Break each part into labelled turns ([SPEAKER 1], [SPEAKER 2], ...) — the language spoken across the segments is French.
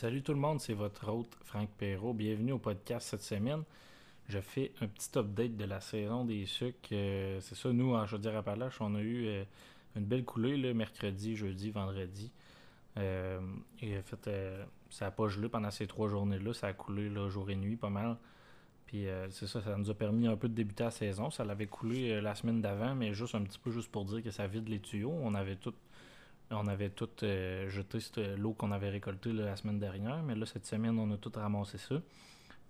[SPEAKER 1] Salut tout le monde, c'est votre hôte Franck Perrault. Bienvenue au podcast cette semaine. Je fais un petit update de la saison des sucres. Euh, c'est ça, nous, en Chaudière-Appalaches, on a eu euh, une belle coulée le mercredi, jeudi, vendredi. Euh, et en fait, ça n'a pas gelé pendant ces trois journées-là. Ça a coulé jour et nuit pas mal. Puis c'est ça, ça nous a permis un peu de débuter la saison. Ça l'avait coulé la semaine d'avant, mais juste un petit peu juste pour dire que ça vide les tuyaux. On avait tout on avait tout euh, jeté l'eau qu'on avait récoltée la semaine dernière, mais là, cette semaine, on a tout ramassé ça.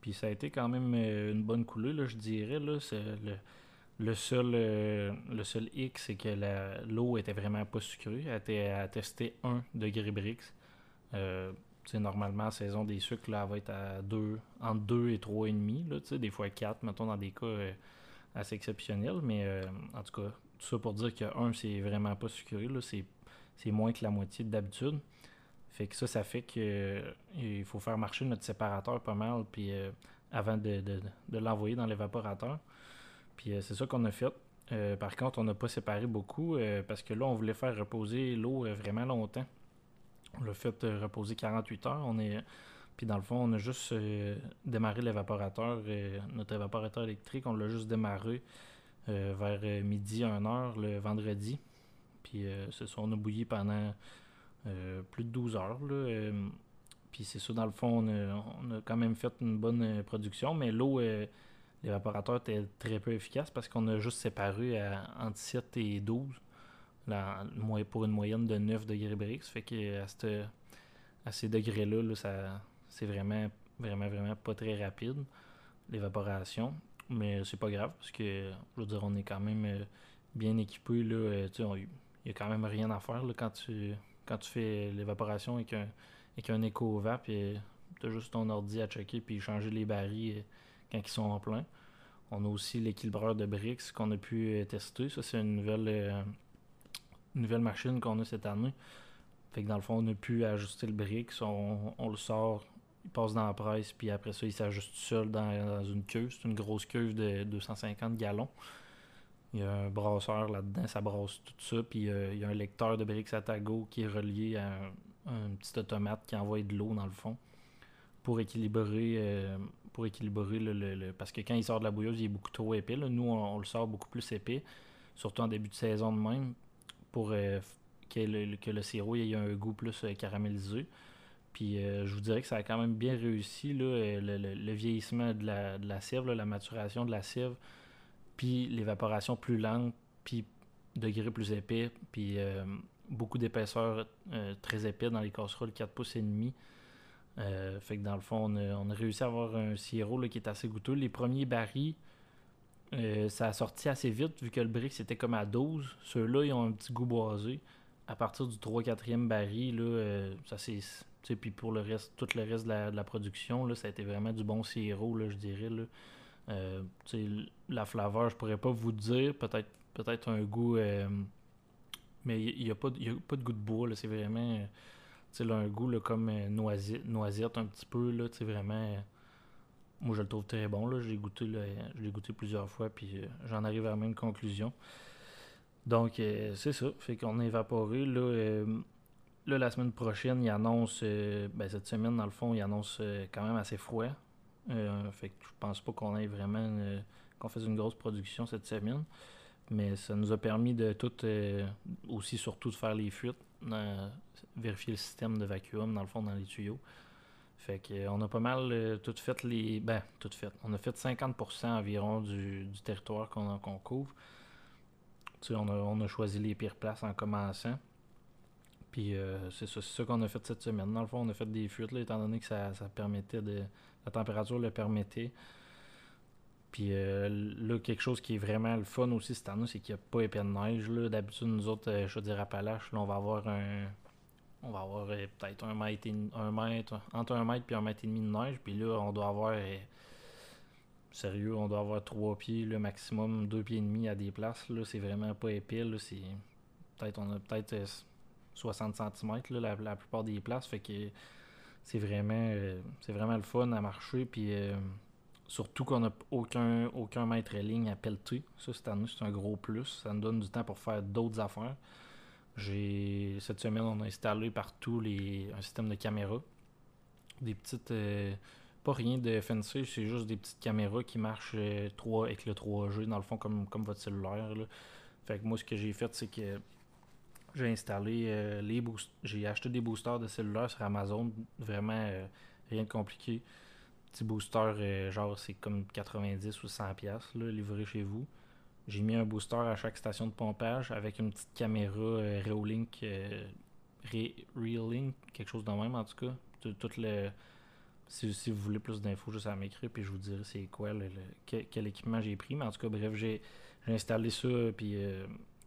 [SPEAKER 1] Puis ça a été quand même euh, une bonne coulée, là, je dirais. Là, le, le, seul, euh, le seul hic, c'est que l'eau était vraiment pas sucrée. Elle était à tester 1 degré Brix. normalement, la saison des sucres, là, elle va être à 2, entre 2 et 3,5. Des fois 4, mettons, dans des cas assez exceptionnels. Mais en tout cas, tout ça pour dire que 1, c'est vraiment pas sucré. C'est c'est moins que la moitié d'habitude. Fait que ça, ça fait que euh, il faut faire marcher notre séparateur pas mal puis euh, avant de, l'envoyer dans l'évaporateur. Puis euh, c'est ça qu'on a fait. par contre, on n'a pas séparé beaucoup parce que là, on voulait faire reposer l'eau vraiment longtemps. On l'a fait reposer 48 heures. On est puis dans le fond, on a juste démarré l'évaporateur, notre évaporateur électrique, on l'a juste démarré vers midi 1 heure le vendredi. Puis euh, on a bouilli pendant euh, plus de 12 heures. Euh, puis c'est ça, dans le fond, on a, quand même fait une bonne production, mais l'eau, l'évaporateur était très peu efficace parce qu'on a juste séparé entre 7 et 12 pour une moyenne de 9 degrés Brix. Fait que à, ces degrés-là, ça, c'est vraiment, vraiment, vraiment pas très rapide, l'évaporation. Mais c'est pas grave parce que, je veux dire, on est quand même bien équipé. Là, n'y a quand même rien à faire quand, tu, quand tu fais l'évaporation avec un, avec un éco-vap et tu as juste ton ordi à checker puis changer les barils euh, quand ils sont en plein. On a aussi l'équilibreur de Brix qu'on a pu euh, tester. Ça, c'est une nouvelle, euh, nouvelle machine qu'on a cette année. Fait que dans le fond, on a pu ajuster le Brix. On, le sort, il passe dans la presse, puis après ça, il s'ajuste seul dans, dans une cuve. C'est une grosse cuve de 250 gallons. Il y a un brasseur là-dedans, ça brasse tout ça. Puis euh, il y a un lecteur de Brix Atago qui est relié à un, petit automate qui envoie de l'eau dans le fond pour équilibrer euh, pour équilibrer le, Parce que quand il sort de la bouilleuse, il est beaucoup trop épais. Nous, on, le sort beaucoup plus épais, surtout en début de saison de même, pour euh, que, le, que le sirop ait un goût plus caramélisé. Puis je vous dirais que ça a quand même bien réussi, là, le, vieillissement de la, de la maturation de la sève puis l'évaporation plus lente, puis degré plus épais, puis euh, beaucoup d'épaisseur euh, très épais dans les casseroles 4 pouces et demi. Euh, fait que dans le fond, on a, réussi à avoir un sirop qui est assez goûteux. Les premiers barils, ça a sorti assez vite vu que le brick c'était comme à 12. Ceux-là, ils ont un petit goût boisé. À partir du 3-4e baril, là, ça c'est. Puis pour le reste, tout le reste de la, de la production, là, ça a été vraiment du bon sirop, là, je dirais. Là. Euh, la flaveur, je pourrais pas vous dire. Peut-être peut-être un goût. Euh, mais il n'y a, pas de, pas de goût de bois. C'est vraiment. Là, un goût comme euh, noisette, noisette un petit peu. Là, vraiment. moi, je le trouve très bon. Goûté, je l'ai goûté plusieurs fois. Puis j'en arrive à la même conclusion. Donc, c'est ça. Fait qu'on a évaporé. Là, là, la semaine prochaine, il annonce. ben, cette semaine, dans le fond, il annonce quand même assez froid. Euh, fait que je pense pas qu'on ait vraiment qu'on fasse une grosse production cette semaine. Mais ça nous a permis de tout euh, aussi surtout de faire les fuites, vérifier le système de vacuum dans le fond dans les tuyaux. Fait que euh, on a pas mal tout fait les. Ben, tout fait. On a fait 50% environ du, territoire qu'on couvre. on a, on a choisi les pires places en commençant. Puis c'est ça, qu'on a fait cette semaine. Dans le fond, on a fait des fuites, étant donné que ça, ça permettait de, la température le permettait. Puis euh, là, quelque chose qui est vraiment le fun aussi cette année, c'est qu'il n'y a pas épais de neige. D'habitude, nous autres, euh, je veux dire, Appalaches, là, on va avoir un. On va avoir euh, peut-être un mètre, un mètre, entre un mètre et un mètre et demi de neige. Puis là, on doit avoir. sérieux, on doit avoir trois pieds, le maximum deux pieds et demi à des places. Là, c'est vraiment pas épais. Là, c'est. Peut-être on a peut-être 60 cm là, la, plupart des places. Fait que c'est vraiment, euh, c'est vraiment le fun à marcher. Puis euh, surtout qu'on n'a aucun, aucun maître ligne à pelleter. Ça, cette année, c'est un gros plus. Ça nous donne du temps pour faire d'autres affaires. J'ai Cette semaine, on a installé partout les, un système de caméra. des petites. pas rien de fancy, c'est juste des petites caméras qui marchent 3, avec le 3G, dans le fond, comme, comme votre cellulaire. Fait que moi, ce que j'ai fait, c'est que j'ai installé les boosts. J'ai acheté des boosters de cellulaire sur Amazon, vraiment rien de compliqué. Petit booster, genre c'est comme 90 ou 100$ pièces livré chez vous. J'ai mis un booster à chaque station de pompage avec une petite caméra euh, Reolink, euh, Reolink, quelque chose de même en tout cas. Si, vous voulez plus d'infos, juste à m'écrire, puis je vous dirai c'est quoi, le, quel, équipement j'ai pris. Mais en tout cas, bref, j'ai installé ça, puis euh,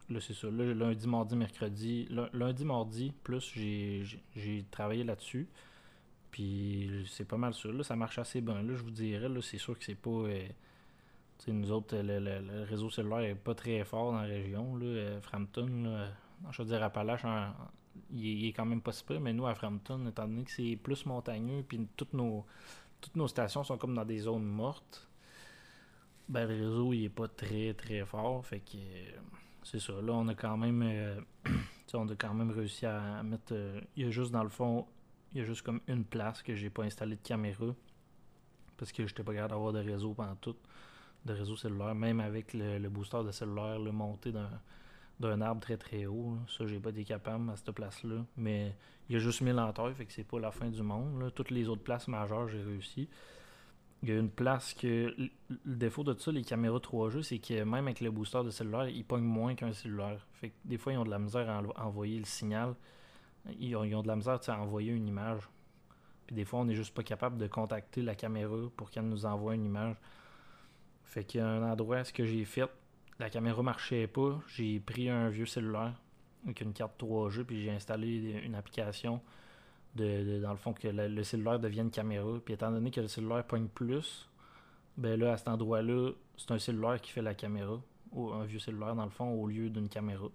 [SPEAKER 1] là, c'est ça. Là, lundi, mardi, mercredi. Lundi, mardi, plus j'ai travaillé là-dessus. Puis c'est pas mal ça. Là, ça marche assez bien. Là, je vous dirais, là, c'est sûr que c'est pas. Euh, nous autres, le, réseau cellulaire est pas très fort dans la région. Là. Euh, Frampton, je veux dire, Appalaches, il, est, quand même pas si peu, mais nous, à Frampton, étant donné que c'est plus montagneux, puis toutes nos, toutes nos stations sont comme dans des zones mortes, ben, le réseau, il est pas très, très fort. Fait que c'est ça. Là, on a quand même. Euh, on a quand même réussi à mettre. il y a juste dans le fond il y a juste comme une place que j'ai pas installé de caméra. Parce que j'étais pas capable d'avoir de réseau pendant tout. De réseau cellulaire. Même avec le, booster de cellulaire le monté d'un arbre très très haut. Ça, j'ai pas été capable à cette place-là. Mais il y a juste 1000 en fait que c'est pas la fin du monde. Toutes les autres places majeures, j'ai réussi. Il y a une place que. Le défaut de ça, les caméras 3G, c'est que même avec le booster de cellulaire, ils pognent moins qu'un cellulaire. Fait que des fois, ils ont de la misère à envoyer le signal ils ont, de la misère à envoyer une image. Puis des fois, on n'est juste pas capable de contacter la caméra pour qu'elle nous envoie une image. Fait qu'il y a un endroit, ce que j'ai fait, la caméra marchait pas. J'ai pris un vieux cellulaire avec une carte 3G, puis j'ai installé une application de, dans le fond que le, cellulaire devienne caméra. Puis étant donné que le cellulaire pogne plus, ben là, à cet endroit-là, c'est un cellulaire qui fait la caméra, ou un vieux cellulaire dans le fond, au lieu d'une caméra.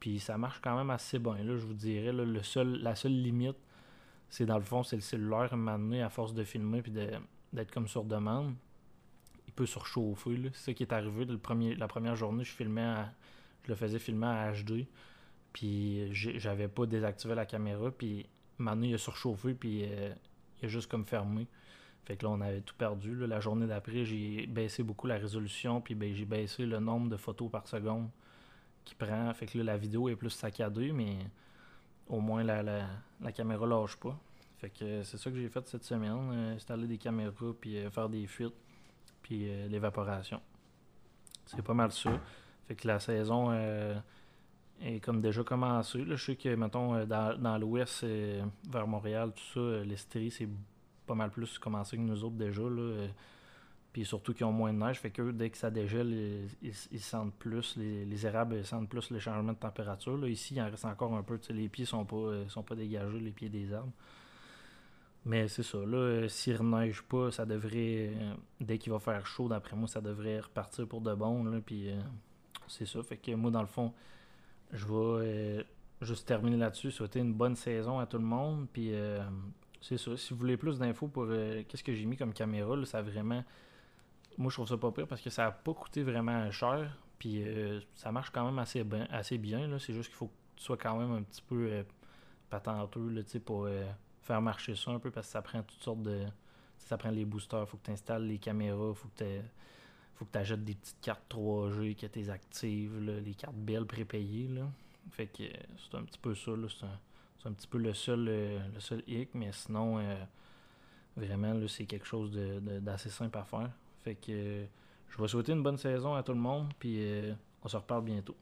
[SPEAKER 1] Puis ça marche quand même assez bien. Là, je vous dirais, le seul, la seule limite, c'est dans le fond, c'est le cellulaire à à force de filmer puis d'être comme sur demande. Il peut surchauffer. C'est ça qui est arrivé. Le premier, la première journée, je filmais je le faisais filmer à HD. Puis j'avais pas désactivé la caméra. Puis maintenant, il a surchauffé. Puis euh, il a juste comme fermé. Fait que là, on avait tout perdu. La journée d'après, j'ai baissé beaucoup la résolution. Puis ben, j'ai baissé le nombre de photos par seconde qui prend. Fait que là, la vidéo est plus saccadée, mais au moins la, la, la caméra lâche pas. Fait que c'est ça que j'ai fait cette semaine, euh, installer des caméras, puis euh, faire des fuites, puis euh, l'évaporation. C'est pas mal ça. Fait que la saison est comme déjà commencée. Là, je sais que, mettons, dans, dans l'ouest, vers Montréal, tout ça, l'Estrie, c'est pas mal plus commencé que nous autres déjà. Là. Puis surtout qu'ils ont moins de neige, fait que dès que ça dégèle, ils, sentent plus, les, érables sentent plus le changement de température. Ici, il en reste encore un peu. Les pieds sont pas, euh, sont pas dégagés, les pieds des arbres. Mais c'est ça, là, euh, s'il neige pas, ça devrait, euh, dès qu'il va faire chaud, d'après moi, ça devrait repartir pour de bon. Là, puis c'est ça. Fait que moi, dans le fond, je vais juste terminer là-dessus, souhaiter une bonne saison à tout le monde. Puis c'est ça. Si vous voulez plus d'infos pour qu'est-ce que j'ai mis comme caméra, ça a vraiment moi, je trouve ça pas pire parce que ça n'a pas coûté vraiment cher. Puis euh, ça marche quand même assez bien. Assez bien C'est juste qu'il faut que tu sois quand même un petit peu euh, patenteux là, pour euh, faire marcher ça un peu parce que ça prend toutes sortes de. Ça prend les boosters, faut que tu installes les caméras, faut que tu faut que tu achètes des petites cartes 3G, que tu actives, les cartes belles prépayées. Là. Fait que c'est un petit peu ça. C'est un, petit peu le seul, le seul hic, mais sinon, vraiment, c'est quelque chose d'assez simple à faire. Fait que je vais souhaiter une bonne saison à tout le monde, puis euh, on se reparle bientôt.